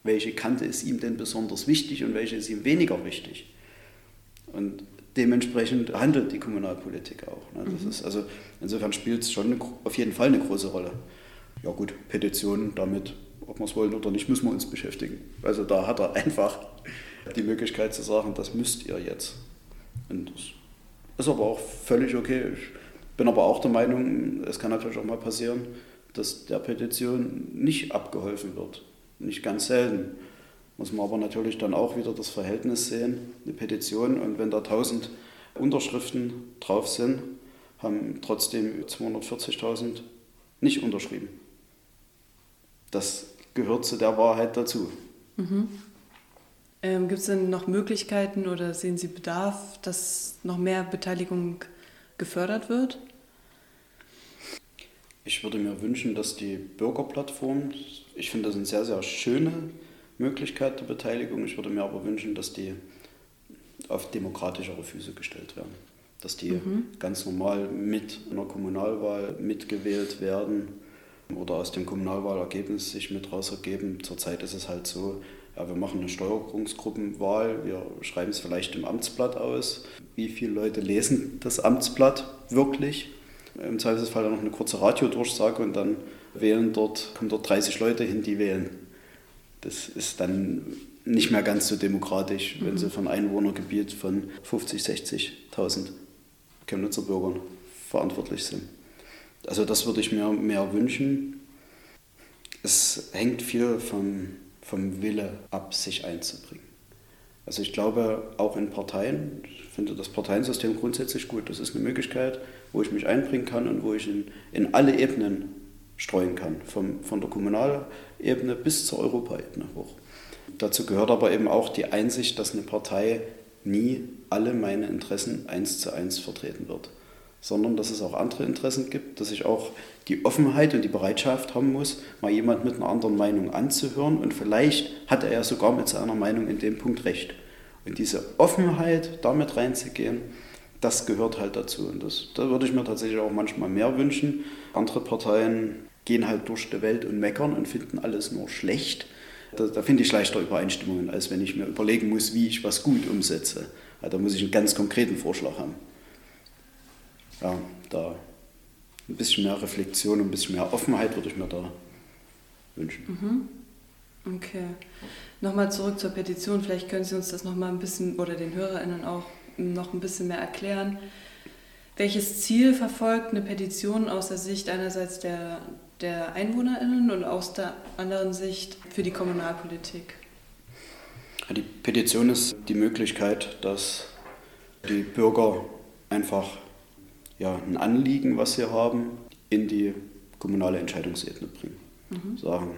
Welche Kante ist ihm denn besonders wichtig und welche ist ihm weniger wichtig? Und dementsprechend handelt die Kommunalpolitik auch. Ne? Das mhm. ist also, insofern spielt es schon eine, auf jeden Fall eine große Rolle. Ja gut, Petitionen damit, ob wir es wollen oder nicht, müssen wir uns beschäftigen. Also da hat er einfach die Möglichkeit zu sagen, das müsst ihr jetzt. Und das ist aber auch völlig okay. Ich bin aber auch der Meinung, es kann natürlich auch mal passieren, dass der Petition nicht abgeholfen wird. Nicht ganz selten. Muss man aber natürlich dann auch wieder das Verhältnis sehen, eine Petition und wenn da 1000 Unterschriften drauf sind, haben trotzdem 240.000 nicht unterschrieben. Das gehört zu der Wahrheit dazu. Mhm. Ähm, Gibt es denn noch Möglichkeiten oder sehen Sie Bedarf, dass noch mehr Beteiligung gefördert wird? Ich würde mir wünschen, dass die Bürgerplattform, ich finde das eine sehr, sehr schöne Möglichkeit der Beteiligung, ich würde mir aber wünschen, dass die auf demokratischere Füße gestellt werden. Dass die mhm. ganz normal mit einer Kommunalwahl mitgewählt werden oder aus dem Kommunalwahlergebnis sich mit raus ergeben. Zurzeit ist es halt so, ja, wir machen eine Steuerungsgruppenwahl, wir schreiben es vielleicht im Amtsblatt aus. Wie viele Leute lesen das Amtsblatt wirklich? Im Zweifelsfall dann noch eine kurze Radiodurchsage und dann wählen dort, kommen dort 30 Leute hin, die wählen. Das ist dann nicht mehr ganz so demokratisch, wenn mhm. sie von Einwohnergebiet von 50, 60.000 Chemnitzer Bürgern verantwortlich sind. Also das würde ich mir mehr wünschen. Es hängt viel vom, vom Wille ab, sich einzubringen. Also ich glaube, auch in Parteien, ich finde das Parteiensystem grundsätzlich gut. Das ist eine Möglichkeit, wo ich mich einbringen kann und wo ich in, in alle Ebenen streuen kann, vom, von der Kommunalebene bis zur Europaebene hoch. Dazu gehört aber eben auch die Einsicht, dass eine Partei nie alle meine Interessen eins zu eins vertreten wird, sondern dass es auch andere Interessen gibt, dass ich auch die Offenheit und die Bereitschaft haben muss, mal jemand mit einer anderen Meinung anzuhören und vielleicht hat er ja sogar mit seiner Meinung in dem Punkt recht. Und diese Offenheit, damit reinzugehen, das gehört halt dazu. Und das, da würde ich mir tatsächlich auch manchmal mehr wünschen. Andere Parteien gehen halt durch die Welt und meckern und finden alles nur schlecht. Da, da finde ich leichter Übereinstimmungen, als wenn ich mir überlegen muss, wie ich was gut umsetze. Also da muss ich einen ganz konkreten Vorschlag haben. Ja, da ein bisschen mehr Reflexion, ein bisschen mehr Offenheit würde ich mir da wünschen. Mhm. Okay. Nochmal zurück zur Petition. Vielleicht können Sie uns das nochmal ein bisschen oder den HörerInnen auch noch ein bisschen mehr erklären. Welches Ziel verfolgt eine Petition aus der Sicht einerseits der, der EinwohnerInnen und aus der anderen Sicht für die Kommunalpolitik? Die Petition ist die Möglichkeit, dass die Bürger einfach ja, ein Anliegen, was sie haben, in die kommunale Entscheidungsebene bringen. Mhm. Sagen,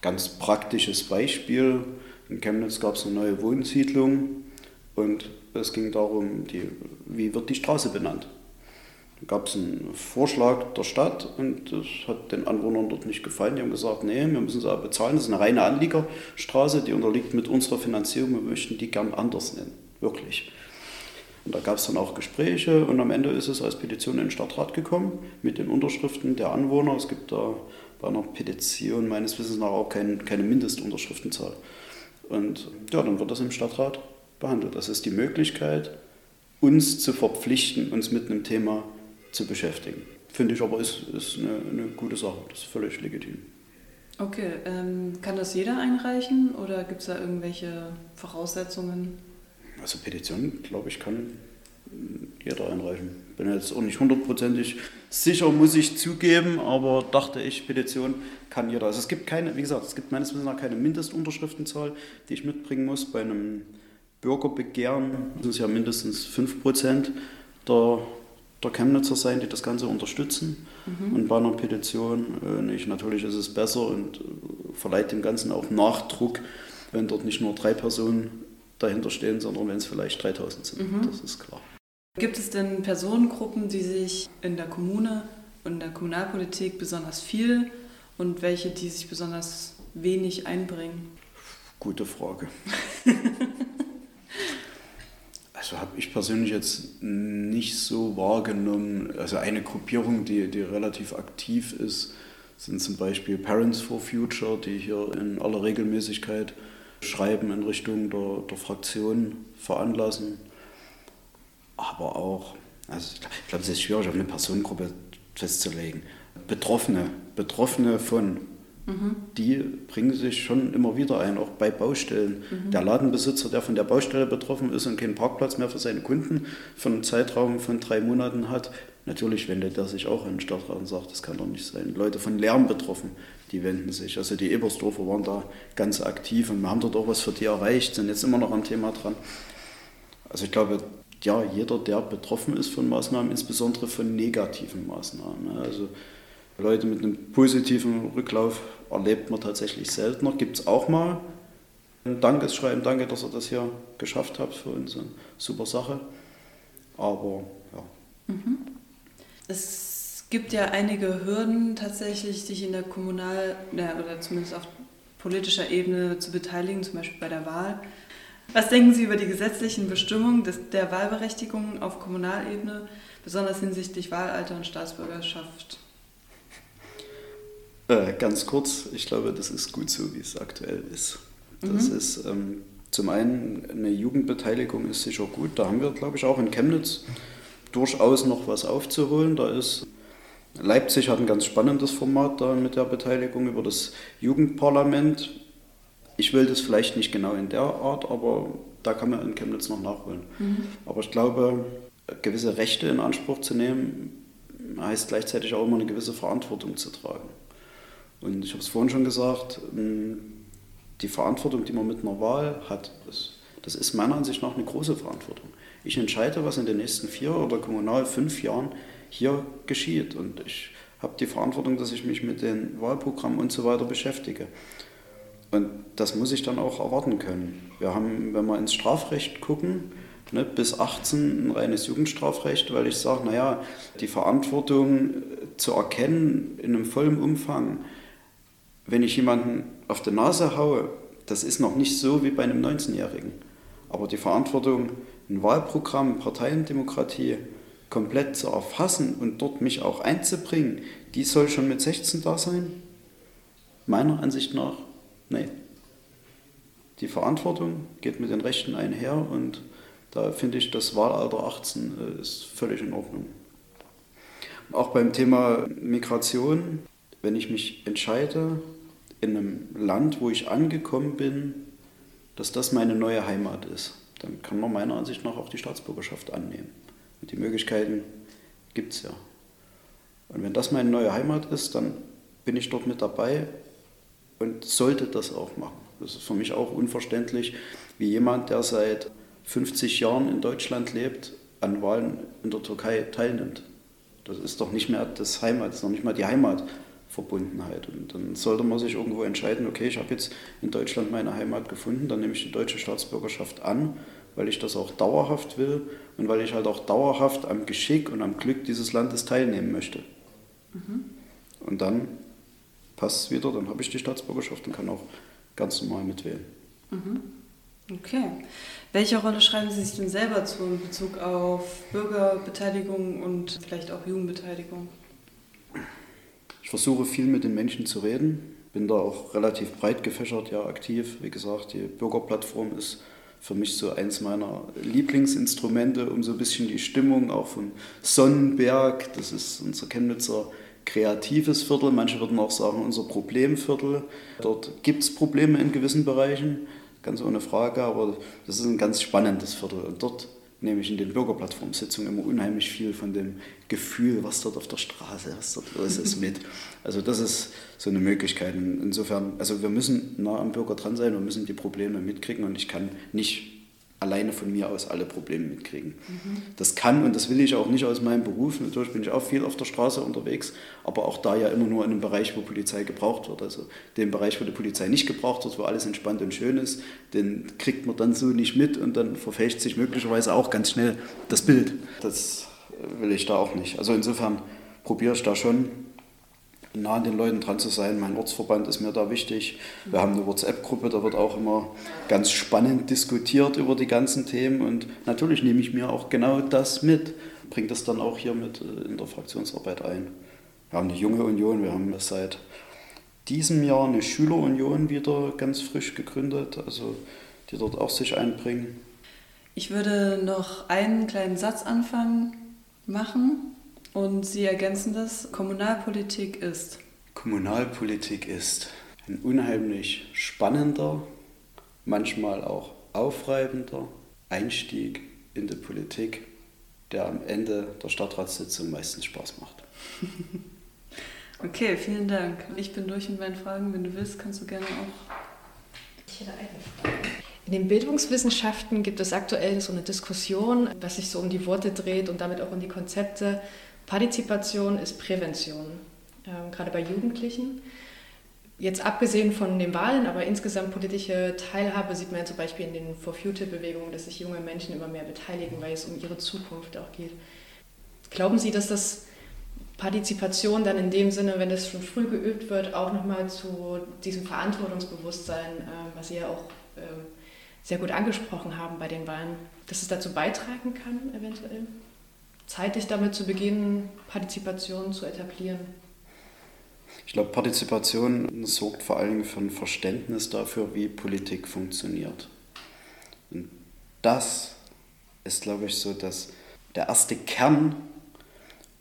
ganz praktisches Beispiel, in Chemnitz gab es eine neue Wohnsiedlung und es ging darum, die, wie wird die Straße benannt. Da gab es einen Vorschlag der Stadt und das hat den Anwohnern dort nicht gefallen. Die haben gesagt, nee, wir müssen sie aber bezahlen. Das ist eine reine Anliegerstraße, die unterliegt mit unserer Finanzierung. Wir möchten die gern anders nennen, wirklich. Und da gab es dann auch Gespräche und am Ende ist es als Petition in den Stadtrat gekommen mit den Unterschriften der Anwohner. Es gibt da bei einer Petition meines Wissens nach auch kein, keine Mindestunterschriftenzahl. Und ja, dann wird das im Stadtrat behandelt. Das ist die Möglichkeit, uns zu verpflichten, uns mit einem Thema zu beschäftigen. Finde ich aber ist, ist eine, eine gute Sache, das ist völlig legitim. Okay, ähm, kann das jeder einreichen oder gibt es da irgendwelche Voraussetzungen? Also Petitionen, glaube ich, kann jeder einreichen. Bin jetzt auch nicht hundertprozentig sicher, muss ich zugeben, aber dachte ich, Petition kann jeder. Also es gibt keine, wie gesagt, es gibt meines Wissens nach keine Mindestunterschriftenzahl, die ich mitbringen muss. Bei einem Bürgerbegehren müssen es ja mindestens 5% der, der Chemnitzer sein, die das Ganze unterstützen. Mhm. Und bei einer Petition äh, nicht. Natürlich ist es besser und äh, verleiht dem Ganzen auch Nachdruck, wenn dort nicht nur drei Personen dahinter stehen, sondern wenn es vielleicht 3000 sind. Mhm. Das ist klar. Gibt es denn Personengruppen, die sich in der Kommune und in der Kommunalpolitik besonders viel und welche, die sich besonders wenig einbringen? Gute Frage. also habe ich persönlich jetzt nicht so wahrgenommen. Also eine Gruppierung, die, die relativ aktiv ist, sind zum Beispiel Parents for Future, die hier in aller Regelmäßigkeit Schreiben in Richtung der, der Fraktion veranlassen. Aber auch, also ich glaube, es ist schwierig, auf eine Personengruppe festzulegen. Betroffene, Betroffene von, mhm. die bringen sich schon immer wieder ein, auch bei Baustellen. Mhm. Der Ladenbesitzer, der von der Baustelle betroffen ist und keinen Parkplatz mehr für seine Kunden von einem Zeitraum von drei Monaten hat, natürlich wendet er sich auch an den Stadtrat und sagt, das kann doch nicht sein. Leute von Lärm betroffen, die wenden sich. Also die Ebersdorfer waren da ganz aktiv und wir haben dort auch was für die erreicht, sind jetzt immer noch am Thema dran. Also ich glaube, ja, jeder, der betroffen ist von Maßnahmen, insbesondere von negativen Maßnahmen. Also Leute mit einem positiven Rücklauf erlebt man tatsächlich seltener. Gibt es auch mal ein Dankeschreiben, danke, dass ihr das hier geschafft habt für uns, eine super Sache. Aber ja. Mhm. Es gibt ja einige Hürden tatsächlich, sich in der Kommunal- oder zumindest auf politischer Ebene zu beteiligen, zum Beispiel bei der Wahl. Was denken Sie über die gesetzlichen Bestimmungen des, der Wahlberechtigung auf Kommunalebene, besonders hinsichtlich Wahlalter und Staatsbürgerschaft? Äh, ganz kurz, ich glaube, das ist gut so, wie es aktuell ist. Das mhm. ist ähm, zum einen eine Jugendbeteiligung ist sicher gut. Da haben wir, glaube ich, auch in Chemnitz durchaus noch was aufzuholen. Da ist Leipzig hat ein ganz spannendes Format da mit der Beteiligung über das Jugendparlament. Ich will das vielleicht nicht genau in der Art, aber da kann man in Chemnitz noch nachholen. Mhm. Aber ich glaube, gewisse Rechte in Anspruch zu nehmen, heißt gleichzeitig auch immer eine gewisse Verantwortung zu tragen. Und ich habe es vorhin schon gesagt, die Verantwortung, die man mit einer Wahl hat, das ist meiner Ansicht nach eine große Verantwortung. Ich entscheide, was in den nächsten vier oder kommunal fünf Jahren hier geschieht. Und ich habe die Verantwortung, dass ich mich mit den Wahlprogrammen und so weiter beschäftige. Und das muss ich dann auch erwarten können. Wir haben, wenn wir ins Strafrecht gucken, ne, bis 18 ein reines Jugendstrafrecht, weil ich sage, naja, die Verantwortung zu erkennen in einem vollen Umfang, wenn ich jemanden auf die Nase haue, das ist noch nicht so wie bei einem 19-Jährigen. Aber die Verantwortung, ein Wahlprogramm, Parteiendemokratie komplett zu erfassen und dort mich auch einzubringen, die soll schon mit 16 da sein? Meiner Ansicht nach, nein. Die Verantwortung geht mit den Rechten einher und da finde ich, das Wahlalter 18 äh, ist völlig in Ordnung. Auch beim Thema Migration, wenn ich mich entscheide, in einem Land, wo ich angekommen bin, dass das meine neue Heimat ist, dann kann man meiner Ansicht nach auch die Staatsbürgerschaft annehmen. Die Möglichkeiten gibt es ja. Und wenn das meine neue Heimat ist, dann bin ich dort mit dabei und sollte das auch machen. Das ist für mich auch unverständlich, wie jemand, der seit 50 Jahren in Deutschland lebt, an Wahlen in der Türkei teilnimmt. Das ist doch nicht mehr das Heimat, ist noch nicht mal die Heimatverbundenheit. Und dann sollte man sich irgendwo entscheiden, okay, ich habe jetzt in Deutschland meine Heimat gefunden, dann nehme ich die deutsche Staatsbürgerschaft an weil ich das auch dauerhaft will und weil ich halt auch dauerhaft am Geschick und am Glück dieses Landes teilnehmen möchte. Mhm. Und dann passt es wieder, dann habe ich die Staatsbürgerschaft und kann auch ganz normal mitwählen. Mhm. Okay. Welche Rolle schreiben Sie sich denn selber zu in Bezug auf Bürgerbeteiligung und vielleicht auch Jugendbeteiligung? Ich versuche viel mit den Menschen zu reden, bin da auch relativ breit gefächert ja aktiv. Wie gesagt, die Bürgerplattform ist für mich so eins meiner Lieblingsinstrumente, um so ein bisschen die Stimmung auch von Sonnenberg, das ist unser Chemnitzer kreatives Viertel, manche würden auch sagen unser Problemviertel. Dort gibt es Probleme in gewissen Bereichen, ganz ohne Frage, aber das ist ein ganz spannendes Viertel und dort nehme ich in den Bürgerplattformsitzungen immer unheimlich viel von dem Gefühl, was dort auf der Straße, was dort los ist, mit. Also das ist so eine Möglichkeit. Insofern, also wir müssen nah am Bürger dran sein, wir müssen die Probleme mitkriegen und ich kann nicht alleine von mir aus alle Probleme mitkriegen. Mhm. Das kann und das will ich auch nicht aus meinem Beruf. Natürlich bin ich auch viel auf der Straße unterwegs, aber auch da ja immer nur in einem Bereich, wo Polizei gebraucht wird. Also den Bereich, wo die Polizei nicht gebraucht wird, wo alles entspannt und schön ist, den kriegt man dann so nicht mit und dann verfälscht sich möglicherweise auch ganz schnell das Bild. Das will ich da auch nicht. Also insofern probiere ich da schon nah an den Leuten dran zu sein. Mein Ortsverband ist mir da wichtig. Wir haben eine WhatsApp-Gruppe, da wird auch immer ganz spannend diskutiert über die ganzen Themen und natürlich nehme ich mir auch genau das mit, bringe das dann auch hier mit äh, in der Fraktionsarbeit ein. Wir haben eine junge Union, wir haben seit diesem Jahr eine Schülerunion wieder ganz frisch gegründet, also die dort auch sich einbringen. Ich würde noch einen kleinen Satz anfangen machen und Sie ergänzen das, Kommunalpolitik ist. Kommunalpolitik ist ein unheimlich spannender, manchmal auch aufreibender Einstieg in die Politik, der am Ende der Stadtratssitzung meistens Spaß macht. okay, vielen Dank. Ich bin durch mit meinen Fragen. Wenn du willst, kannst du gerne auch. Ich hätte eine Frage. In den Bildungswissenschaften gibt es aktuell so eine Diskussion, was sich so um die Worte dreht und damit auch um die Konzepte Partizipation ist Prävention, ähm, gerade bei Jugendlichen. Jetzt abgesehen von den Wahlen, aber insgesamt politische Teilhabe sieht man ja zum Beispiel in den For Future-Bewegungen, dass sich junge Menschen immer mehr beteiligen, weil es um ihre Zukunft auch geht. Glauben Sie, dass das Partizipation dann in dem Sinne, wenn das schon früh geübt wird, auch nochmal zu diesem Verantwortungsbewusstsein, äh, was Sie ja auch äh, sehr gut angesprochen haben bei den Wahlen, dass es dazu beitragen kann, eventuell? Zeitig damit zu beginnen, Partizipation zu etablieren? Ich glaube, Partizipation sorgt vor allem für ein Verständnis dafür, wie Politik funktioniert. Und das ist, glaube ich, so dass der erste Kern,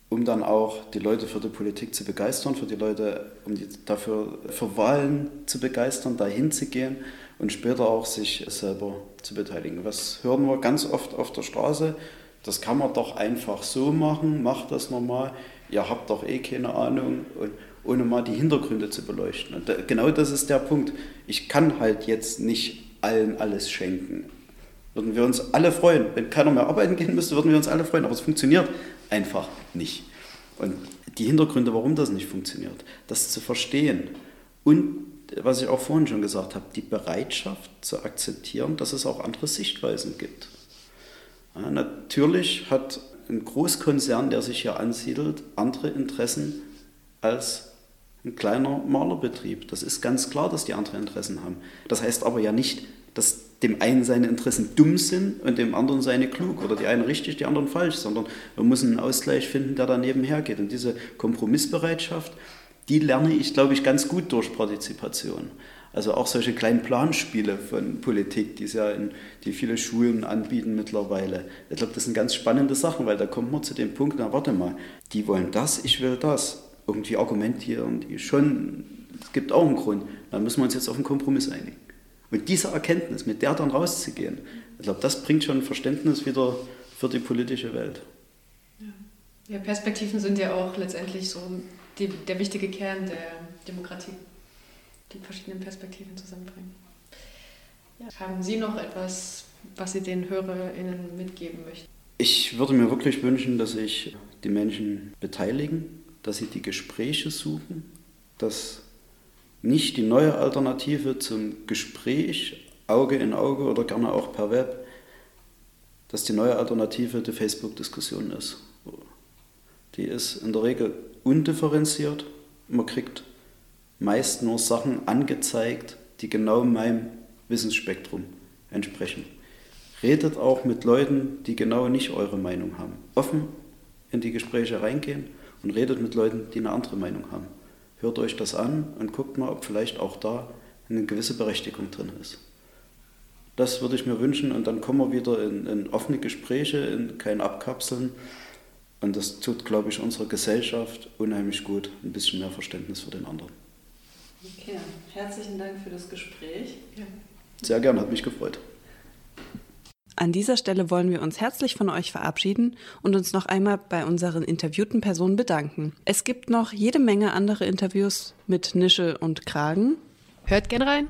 um dann auch die Leute für die Politik zu begeistern, für die Leute, um die dafür für Wahlen zu begeistern, dahin zu gehen und später auch sich selber zu beteiligen. Was hören wir ganz oft auf der Straße? Das kann man doch einfach so machen, macht das normal. Ihr habt doch eh keine Ahnung, und, ohne mal die Hintergründe zu beleuchten. Und da, genau das ist der Punkt. Ich kann halt jetzt nicht allen alles schenken. Würden wir uns alle freuen. Wenn keiner mehr arbeiten gehen müsste, würden wir uns alle freuen. Aber es funktioniert einfach nicht. Und die Hintergründe, warum das nicht funktioniert, das zu verstehen und was ich auch vorhin schon gesagt habe, die Bereitschaft zu akzeptieren, dass es auch andere Sichtweisen gibt. Natürlich hat ein Großkonzern, der sich hier ansiedelt, andere Interessen als ein kleiner Malerbetrieb. Das ist ganz klar, dass die andere Interessen haben. Das heißt aber ja nicht, dass dem einen seine Interessen dumm sind und dem anderen seine klug oder die einen richtig, die anderen falsch, sondern wir müssen einen Ausgleich finden, der daneben hergeht. Und diese Kompromissbereitschaft, die lerne ich, glaube ich, ganz gut durch Partizipation. Also auch solche kleinen Planspiele von Politik, die ja in, die viele Schulen anbieten mittlerweile. Ich glaube, das sind ganz spannende Sachen, weil da kommt man zu dem Punkt, na warte mal, die wollen das, ich will das. Irgendwie argumentieren die schon, es gibt auch einen Grund. Dann müssen wir uns jetzt auf einen Kompromiss einigen. Und diese Erkenntnis, mit der dann rauszugehen, ich glaube, das bringt schon Verständnis wieder für die politische Welt. Ja, Perspektiven sind ja auch letztendlich so die, der wichtige Kern der Demokratie, die verschiedenen Perspektiven zusammenbringen. Ja. Haben Sie noch etwas, was Sie den HörerInnen mitgeben möchten? Ich würde mir wirklich wünschen, dass sich die Menschen beteiligen, dass sie die Gespräche suchen, dass nicht die neue Alternative zum Gespräch, Auge in Auge oder gerne auch per Web, dass die neue Alternative die Facebook-Diskussion ist. Die ist in der Regel undifferenziert. Man kriegt meist nur Sachen angezeigt, die genau meinem Wissensspektrum entsprechen. Redet auch mit Leuten, die genau nicht eure Meinung haben. Offen in die Gespräche reingehen und redet mit Leuten, die eine andere Meinung haben hört euch das an und guckt mal, ob vielleicht auch da eine gewisse Berechtigung drin ist. Das würde ich mir wünschen und dann kommen wir wieder in, in offene Gespräche, in kein Abkapseln. Und das tut, glaube ich, unserer Gesellschaft unheimlich gut, ein bisschen mehr Verständnis für den anderen. Okay, herzlichen Dank für das Gespräch. Ja. Sehr gern, hat mich gefreut. An dieser Stelle wollen wir uns herzlich von euch verabschieden und uns noch einmal bei unseren interviewten Personen bedanken. Es gibt noch jede Menge andere Interviews mit Nische und Kragen. Hört gern rein.